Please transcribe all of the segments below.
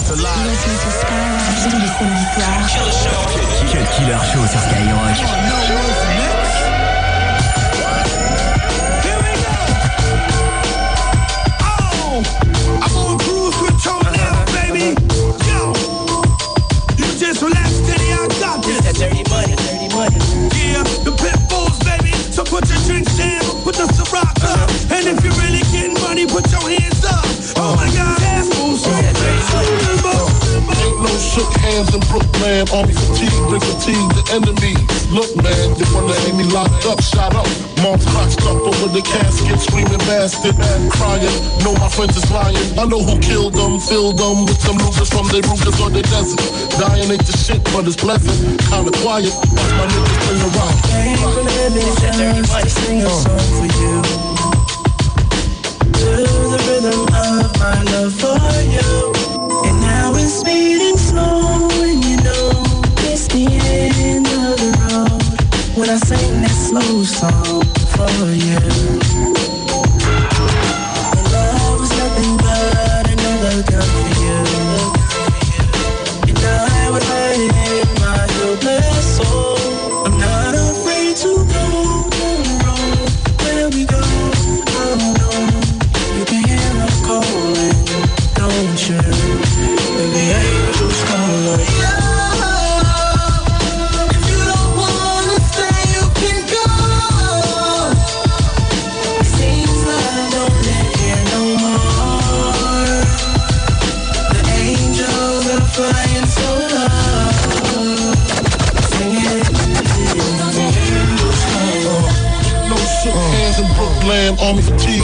sky's alive. Killer Show sur Skyrock. Shook hands in Brooklyn. Army fatigue, bring fatigue the enemy. Look, man, they wanna see me locked up, shot up. Mom's crotched up over the casket, screaming bastard, crying. Know my friends is lying. I know who killed them, filled them with some losers from their Rugas or their desert. Dying ain't the shit, but it's pleasant. Kinda quiet, watch my niggas bring the rock. That dirty money. sing a song for you. To the rhythm of my love for you. Speeding slow, and you know it's the end of the road. When I sing that slow song for you.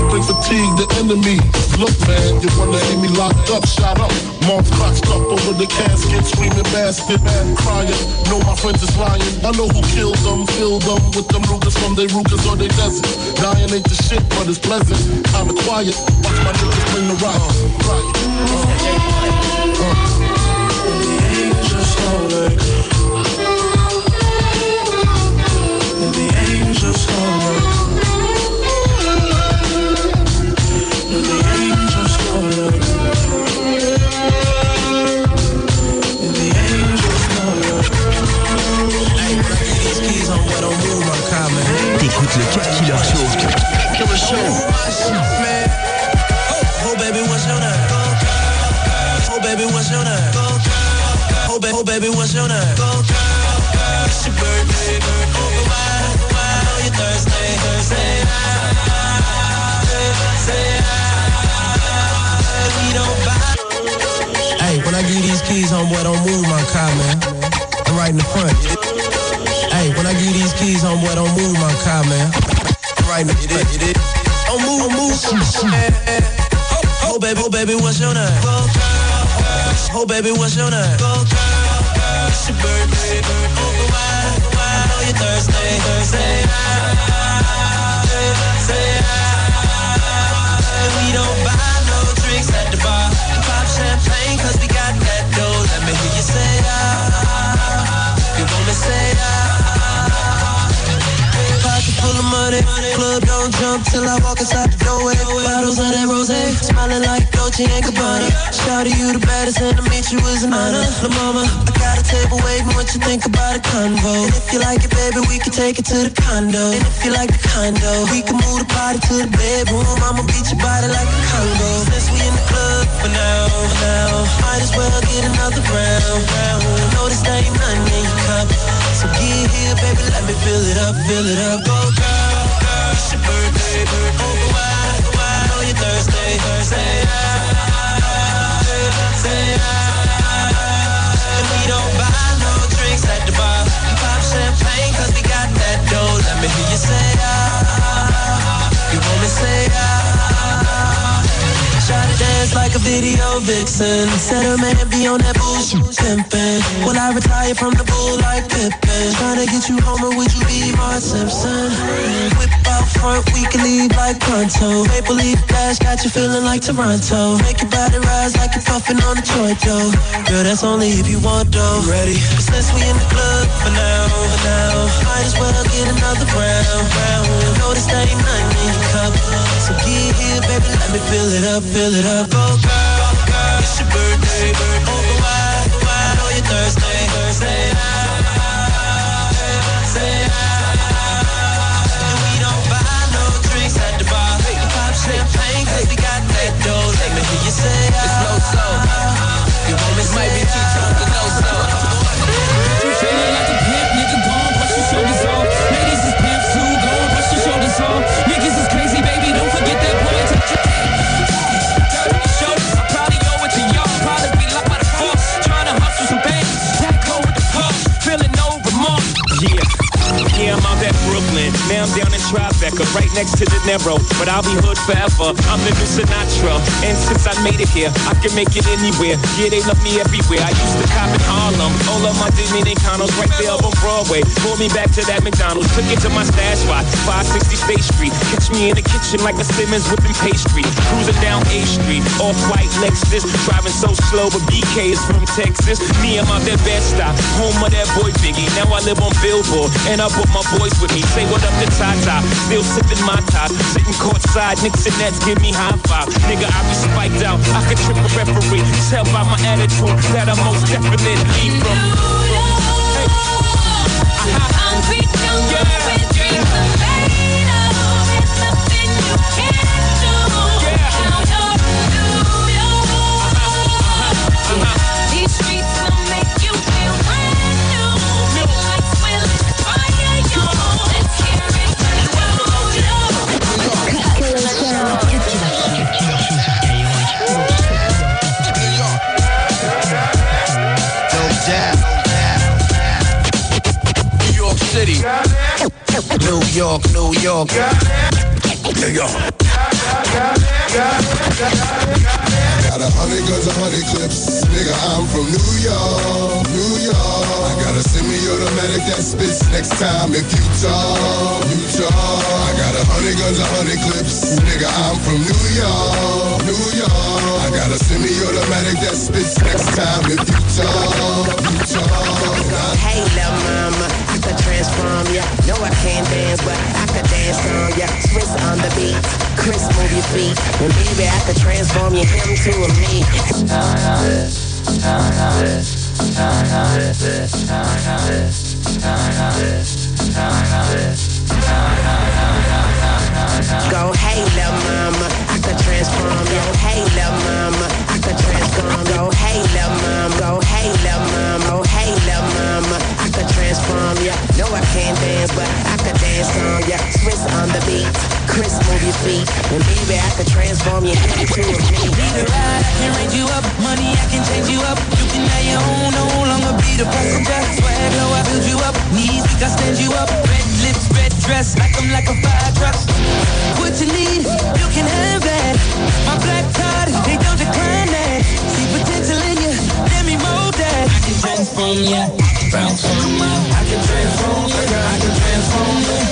Bring fatigue the enemy. Look, man, you wanna see me locked up, shot up. Mom's crotched up over the casket, screaming bastard, crying. Know my friends is lying. I know who killed them, filled them with them Rugas from their Rugas or their desert. Dying ain't the shit, but it's pleasant. Kinda quiet, watch my niggas bring the rock. Right. angels calling. And the angels. And show. Man. Oh, oh, baby, what's your name? Oh, baby, what's your name? Oh, ba- oh, baby, what's your name? It's your birthday. But why, why? Oh, your Thursday, Thursday. Say, we don't buy. Hey, when I give these keys, homeboy, don't move my car, man. I'm right in the front. Hey, when I give these keys, homeboy, don't move my car, man. I'm right in the front. Don't move, move. Oh, oh, baby, oh, baby, what's your name? Oh, baby, what's your name? It's your birthday. Oh, but why, why? Your Thursday, Thursday. Say, we don't buy no drinks at the bar. Pop champagne, cause we got that dough. Let me hear you say, ah. You want me say, ah. Full of money, club don't jump till I walk inside the doorway. Bottles of that rose, smiling like Dolce and Gabbana. Shout to you the baddest, and to meet you is an honor. La mama, I got a table waiting. What you think about a convo? And if you like it, baby, we can take it to the condo. And if you like the condo, we can move the party to the bedroom. I'ma beat your body like a Congo. Since we in the club for now, for now, might as well get another round. round. Know this ain't nothing in your cup. So get here, baby, let me fill it up, fill it up. Go, girl, girl, it's your birthday, birthday. Oh, you Thursday, Thursday. Say, and we don't buy no drinks at the bar. Pop we got that dough. Let me hear you say, ah. You want me say, ah. Dance like a video vixen. Said her man be on that bullshit pimpin'. Will I retire from the bull like Pippin? Tryna get you home or would you be Mark Simpson? Whip out front, we can leave like pronto. Maple leaf flash got you feeling like Toronto. Make your body rise like you're puffin' on a joint, though. Girl, that's only if you want though. Ready? But since we in the club for now, for now, might as well get another round, round. Know this ain't nothing in your cup, so get here, baby, let me fill it up, fill it up go, girl, girl. It's your birthday, birthday. Oh, why. I know you're thirsty. Mecca, right next to the Narrow. But I'll be hood forever. I'm new Sinatra. And since I made it here, I can make it anywhere. Yeah, they love me everywhere. I used to cop in Harlem. All of my Dominicanos right there up on Broadway. Pulled me back to that McDonald's. Took it to my stash spot, 560 State Street. Catch me in the kitchen like a Simmons whipping pastry. Cruising down A Street, off white Lexus. Driving so slow, but BK is from Texas. Me, I'm out that best stop, home of that boy Biggie. Now I live on Billboard, and I brought my boys with me. Say what up to Tata, still sipping my top. Sitting courtside, Knicks and Nets give me high five. Nigga, I be spiked out, I could trip a referee. Tell by my attitude that I'm most definitely from. Dreams of made of. York, New York. Got a hundred guns, a hundred clips. Nigga, I'm from New York, New York. I got a semi-automatic that spits next time if you talk, you talk. I got a hundred guns, a hundred clips. Nigga, I'm from New York, New York. I got a semi-automatic that spits next time if you talk, you talk. Hey, little mama, I could transform ya. No, I can't dance, but I could dance on ya. Swiss on the beat, Chris move your feet. And baby, I could transform you him to a me. Go, hey, little mama, I could transform ya. Hey, little mama, I could transform. Go, hey, mama, go, hey, little mama, go, hey, little mama, I could transform ya. No, I can't dance, but I could dance on ya. Swiss on the beat, Chris move your feet. And baby, I could transform you into a me. Need a ride, I can raise you up. Money, I can change you up. You can have your own, no longer be the death. Swag low, I build you up. Knees, we can stand you up. Dress, like I'm like a fire truck. What you need, you can have that. My black card, they don't decline that. See potential in you, let me mold that. I can transform ya, bounce on ya. I can transform ya, I can transform ya.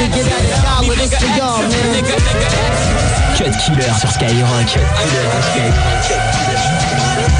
To hustle to get out of dollar, this for y'all, man. Nigga, nigga, acts. Cut Killer sur Skyrock. Cut Killer sur Skyrock.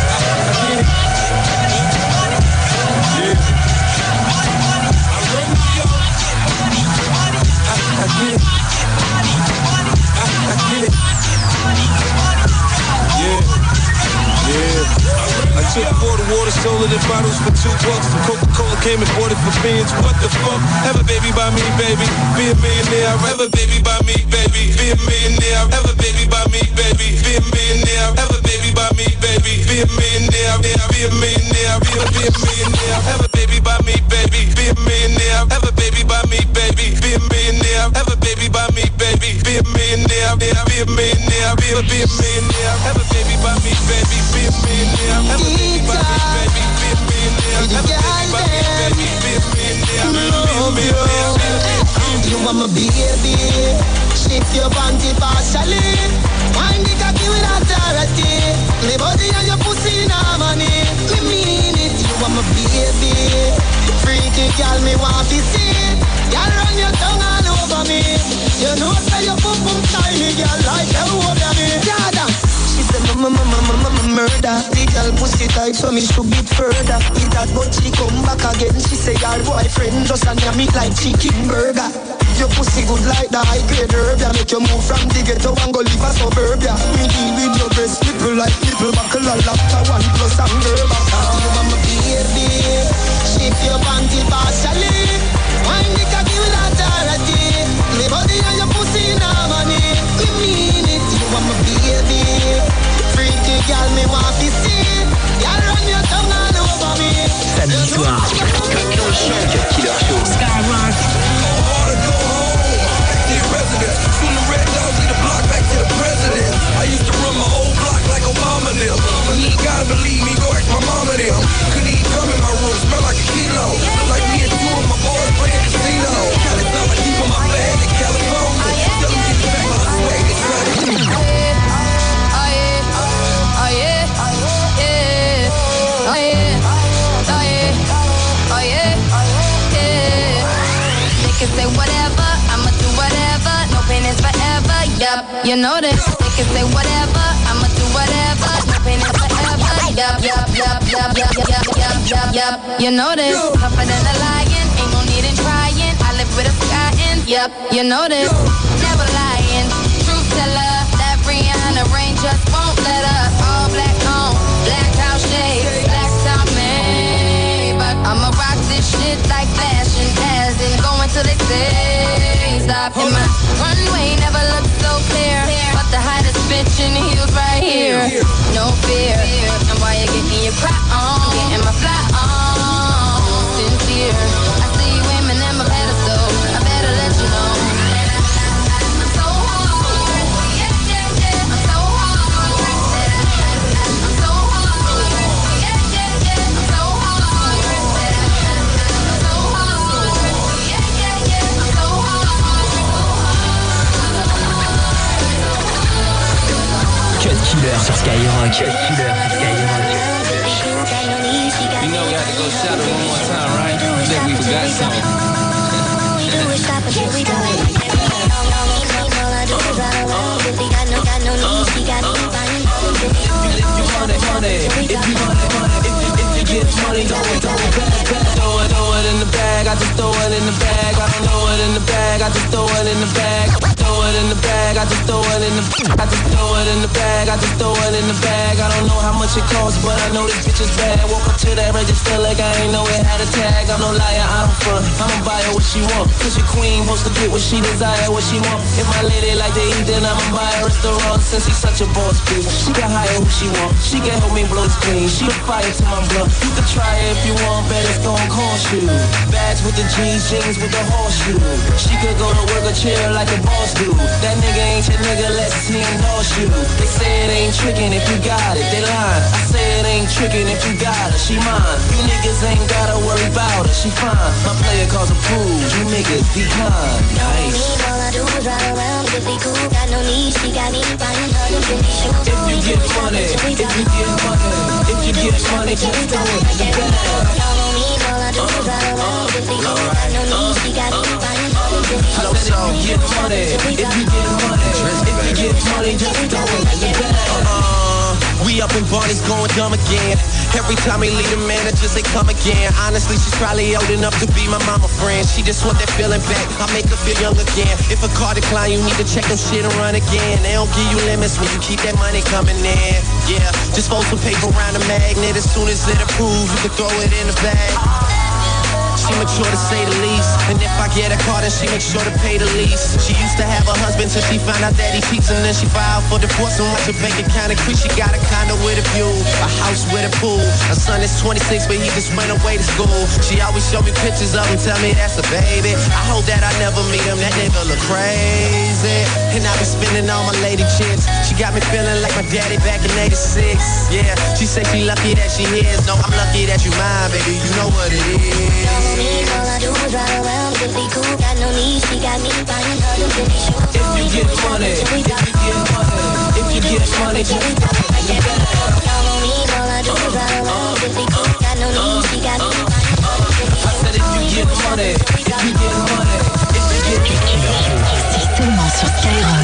I took water, sold it in bottles for two bucks. Coca-Cola came and bought it for beans. What the fuck? Have a baby by me, baby. Be a millionaire. Have a baby by me, baby. Be a millionaire. Have a baby by me, baby. Be a millionaire. Have a baby by me, baby. Be a millionaire. Be a, millionaire. Be a, millionaire. Have a baby by me, baby. Be a millionaire. Have a baby by me, baby. Be a millionaire. Have a baby by me, baby. Be a millionaire. Be a, millionaire. Be a millionaire. Have a baby by me, baby. Be a millionaire. Baby. Shift your panty partially. Wind the cocky with authority. Me body and your pussy in harmony. Me mean it You want my baby. Freaky girl me want to see Girl run your tongue all over me. You know say your pum pum tiny girl like you over me Dada She said mama mama mama murder. The girl pussy tight so me should beat further. Eat that but she come back again. She say your boyfriend just a me like chicken burger your pussy good like the high grade herb, yeah. Make you move from the ghetto and go live a suburb, yeah. Me deal with your breast nipple like nipple buckle, a laptop one plus and back. You want my baby, shift your panty partially. Wind the cocky with authority. Me body and your pussy in harmony. Me mean it, you want my baby. Freaky girl, me want to see. You know this. They can say whatever, I'ma do whatever. No pain is forever, yup, yup, yup, yup, yup, yup, yup, yup, yup. You know this. Tougher than a lion, ain't no need in trying. I live with a sky in, yup. You know this. Never lying, truth teller. That Rihanna rain just won't let us. All black on, black house shades, black top man. But I'ma rock this shit like fashion as in going till they say stop. And my runway never looked so clear, but the hottest bitch in the heels right here. No fear, and why you getting your cry on, getting my fly on. Sincere, Skyrock. You know we had to go shadow one more time, right? We forgot something. money, throw it, throw it back, back. Throw it, throw it in the bag, I just throw it in the bag. I don't throw it in the bag, I just throw it in the bag. I just throw it in the bag, I just throw it in the bag. I don't know how much it costs, but I know this bitch is bad. Woke up to that register like I ain't know it had a tag. I'm no liar, I don't front. I'ma buy her what she want. Cause your queen wants to get what she desire, what she want. If my lady like to eat, then I'ma buy her restaurant. Since he's such a boss bitch, she can hire who she want. She can help me blow this clean. She a fire to my blood. You can try it if you want, bet it's gon' cost you. Bags with the jeans, jeans with the horseshoe. She could go to work a chair like a boss do. That nigga ain't your nigga, let's see They say it ain't trickin' if you got it, they lying. I say it ain't trickin' if you got it, she mine. You niggas ain't gotta worry about her, she fine. My player calls approved, you niggas be decline. Nice. All I do is ride around, we cool, got no need, she got me buying her pretty shoes. If you get money, if you get money, if you get money, just throw it. I if you get money, if you get money, if you get money, just throw it. You better we up in Barney's going dumb again. Every time we leave the managers, they come again. Honestly, she's probably old enough to be my mama friend. She just want that feeling back. I make her feel young again. If a car decline, you need to check them shit and run again. They don't give you limits when you keep that money coming in. Yeah, just fold some paper around the magnet. As soon as it approves, you can throw it in the bag. She mature to say the least. And if I get a car, then she make sure to pay the lease. She used to have a husband till she found out that he cheats. And then she filed for divorce and watch her bank account increase. She got a condo with a view, a house with a pool. Her son is 26, but he just went away to school. She always show me pictures of him, tell me that's a baby. I hope that I never meet him, that nigga look crazy. And I be spending all my lady chicks. She got me feeling like my daddy back in 86. Yeah, she say she lucky that she is. No, I'm lucky that you mine, baby. You know what it is. me, all I do is ride around, we cool, got no need, she got me buying her them pretty shoes. If you get money, if you get money, if you get money, throw it in the bag. All all I do is ride around, we cool, got no need, she got me buying her them pretty shoes. I said if you get money, if you get money, sur Skyrock.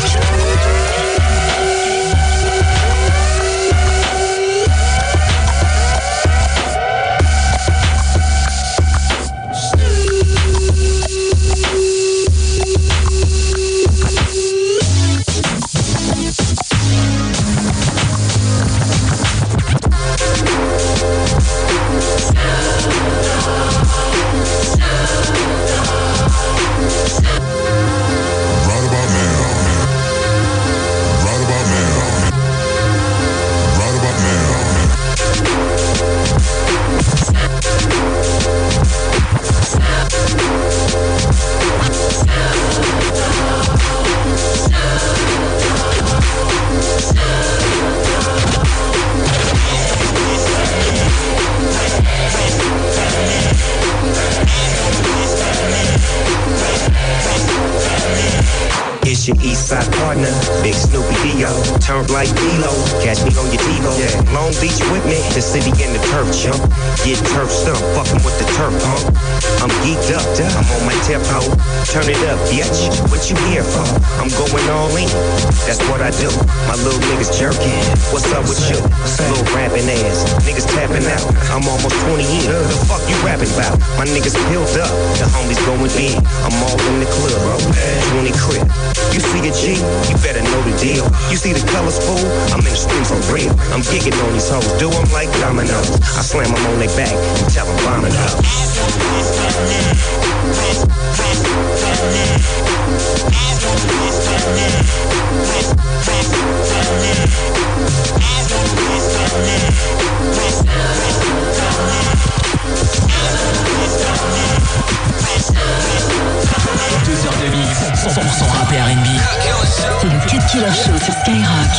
Turn like D-Lo, catch me on your TiVo. Long Beach with me, the city in the turf jump. Get turf stump, fucking with the turf pump. I'm geeked up, I'm on my tempo. Turn it up, bitch. What you here for? I'm going all in. That's what I do. My little niggas jerking. What's up with you? Little rapping ass. Niggas tapping out. I'm almost 20 in. The fuck you rapping about? My niggas peeled up. The homies going in. I'm all in the club. 20 crib. You see a G? You better know the deal. You see the colors, fool? I'm in the streets for real. I'm gigging on these. Do them like dominoes. I slam them on their back and tell them. Deux heures de mix, 100% rap et R&B. C'est le 4 Killer sur Skyrock.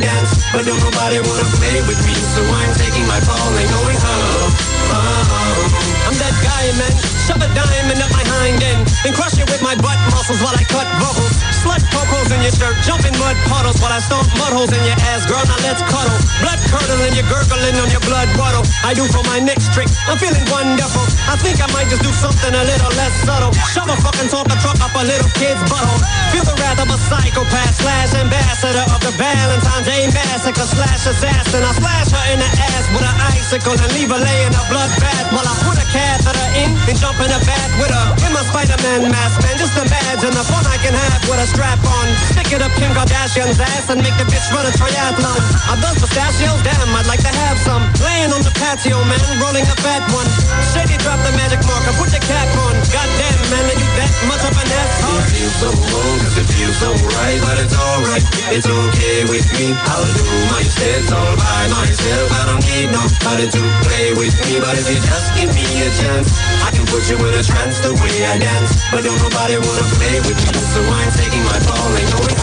Dance. But nobody wanna play with me, so I'm taking my ball and going home. Oh. I'm that guy, man. Shove a diamond up my hind end and crush it with my butt muscles while I cut vocals. Slut poke holes in your shirt, jump in mud puddles while I stomp mud holes in your ass, girl. Now let's cuddle. Blood curdling, you're gurgling on your blood bottle. I do for my next trick. I'm feeling wonderful. I think I might just do something a little less subtle. Shove a fucking Tonka truck up a little kid's butthole. Feel the wrath of a psychopath slash ambassador of the Valentine's Day massacre slash assassin. I slash her in the ass with an icicle and leave her laying a blood bath while I put a catheter in and jump in a bath with her. In my Spider-Man mask, man, just imagine the fun I can have with a strap on. It up Kim Kardashian's ass and make the bitch run a triathlon. I love pistachios, damn, I'd like to have some. Laying on the patio, man, rolling a fat one. Shady drop the magic marker, put the cap on. Goddamn, man, are you that much of an asshole? It feels so wrong, cause it feels so right, but it's alright, it's okay with me. I'll do my shit all by myself. I don't need nobody to play with me, but if you just give me a chance, I can put you in a trance the way I dance. But don't nobody wanna play with me, so I'm taking my going home.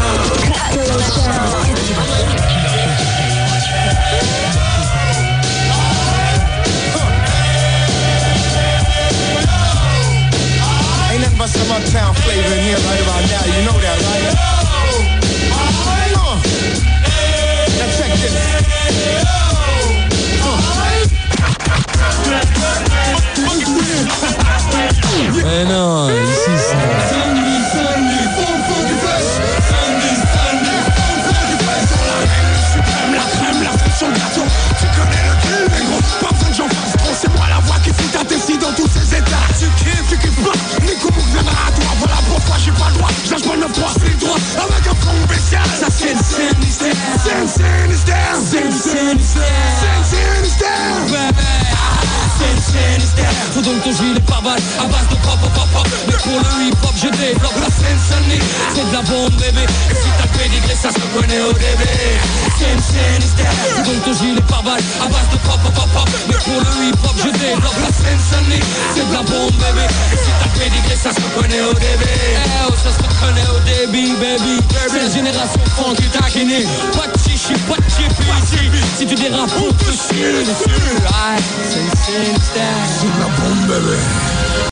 Ain't nothing but some uptown flavor in here right Sinistère C'est le Sinistère C'est le Sinistère C'est le Sinistère C'est le Sinistère Faut donc ton gilet pare-balles à base de pop pop Mais pour le hip-hop je développe la scène sonique C'est de la bombe bébé. Et si t'as le pédigré ça se connaît au début. C'est le Sinistère Faut donc ton gilet pare-balles à base de pop pop Mais pour le hip-hop je développe la scène sonique C'est de la bombe bébé. Et si t'as le pédigré ça se connaît au début. Eh oh ça se connaît au début baby. C'est la génération funk qui taquinée Pas de chichi, pas de chippy Si tu dérapes on te chie dessus. C'est le Sinistère C'est de la bombe bébé